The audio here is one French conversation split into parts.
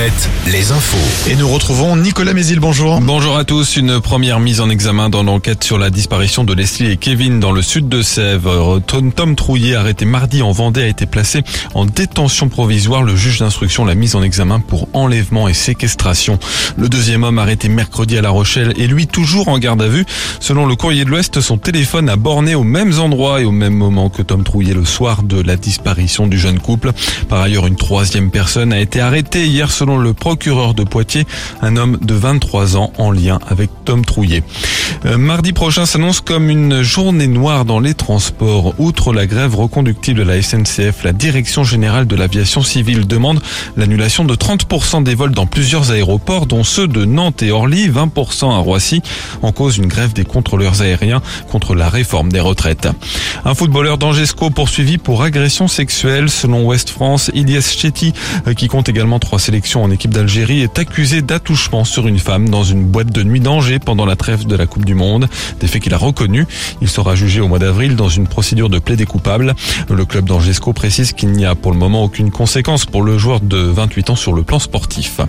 Alouette, les infos. Et nous retrouvons Nicolas Mézil, bonjour. Bonjour à tous. Une première mise en examen dans l'enquête sur la disparition de Leslie et Kevin dans le sud de Sèvres. Tom, Tom Trouillet, arrêté mardi en Vendée, a été placé en détention provisoire. Le juge d'instruction l'a mise en examen pour enlèvement et séquestration. Le deuxième homme arrêté mercredi à La Rochelle est lui toujours en garde à vue. Selon le courrier de l'Ouest, son téléphone a borné au même endroit et au même moment que Tom Trouillet le soir de la disparition du jeune couple. Par ailleurs, une troisième personne a été arrêtée hier selon le procureur de Poitiers, un homme de 23 ans en lien avec Tom Trouillet. Euh, mardi prochain s'annonce comme une journée noire dans les transports. Outre la grève reconductible de la SNCF, la Direction générale de l'aviation civile demande l'annulation de 30% des vols dans plusieurs aéroports, dont ceux de Nantes et Orly, 20% à Roissy, en cause une grève des contrôleurs aériens contre la réforme des retraites. Un footballeur d'Angesco poursuivi pour agression sexuelle, selon Ouest France, Ilyes Chetty, euh, qui compte également trois sélections en équipe d'Algérie, est accusé d'attouchement sur une femme dans une boîte de nuit d'Angers pendant la trêve de la Coupe du Monde. Des faits qu'il a reconnus. Il sera jugé au mois d'avril dans une procédure de plaidé coupable. Le club d'Angesco précise qu'il n'y a pour le moment aucune conséquence pour le joueur de 28 ans sur le plan sportif.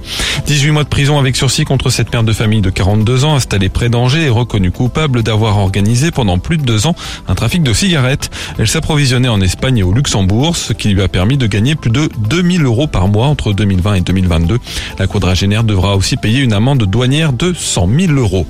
18 mois de prison avec sursis contre cette mère de famille de 42 ans installée près d'Angers et reconnue coupable d'avoir organisé pendant plus de deux ans un trafic de cigarettes. Elle s'approvisionnait en Espagne et au Luxembourg, ce qui lui a permis de gagner plus de 2000 euros par mois entre 2020 et 2022. La quadragénaire devra aussi payer une amende douanière de 100 000 euros.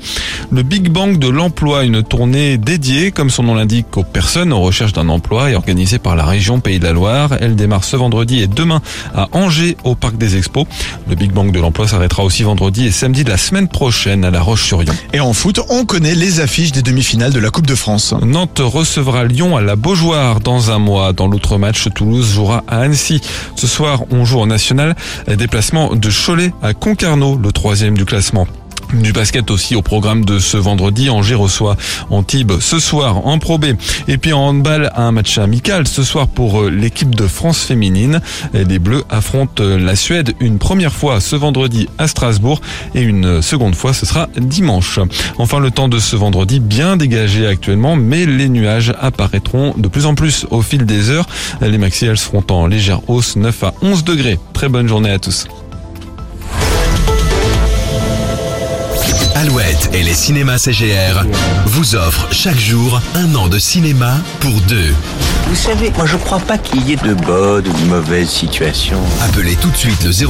Le Big Bang de l'emploi, une tournée dédiée, comme son nom l'indique, aux personnes en recherche d'un emploi et organisée par la région Pays de la Loire. Elle démarre ce vendredi et demain à Angers au Parc des Expos. Le Big Bang de l'emploi s'arrêtera aussi vendredi et samedi de la semaine prochaine à La Roche-sur-Yon. Et en foot, on connaît les affiches des demi-finales de la Coupe de France. Nantes recevra Lyon à la Beaujoire dans un mois. Dans l'autre match, Toulouse jouera à Annecy. Ce soir, on joue en national. Déplacement de Cholet à Concarneau, le troisième du classement. Du basket aussi au programme de ce vendredi. Angers reçoit Antibes ce soir en Pro B. Et puis en handball, un match amical ce soir pour l'équipe de France féminine. Les Bleus affrontent la Suède une première fois ce vendredi à Strasbourg et une seconde fois ce sera dimanche. Enfin le temps de ce vendredi bien dégagé actuellement mais les nuages apparaîtront de plus en plus au fil des heures. Les maxi elles seront en légère hausse 9 à 11 degrés. Très bonne journée à tous. Alouette et les cinémas CGR vous offrent chaque jour un an de cinéma pour deux. Vous savez, moi je crois pas qu'il y ait de bonnes ou de mauvaises situations. Appelez tout de suite le 0.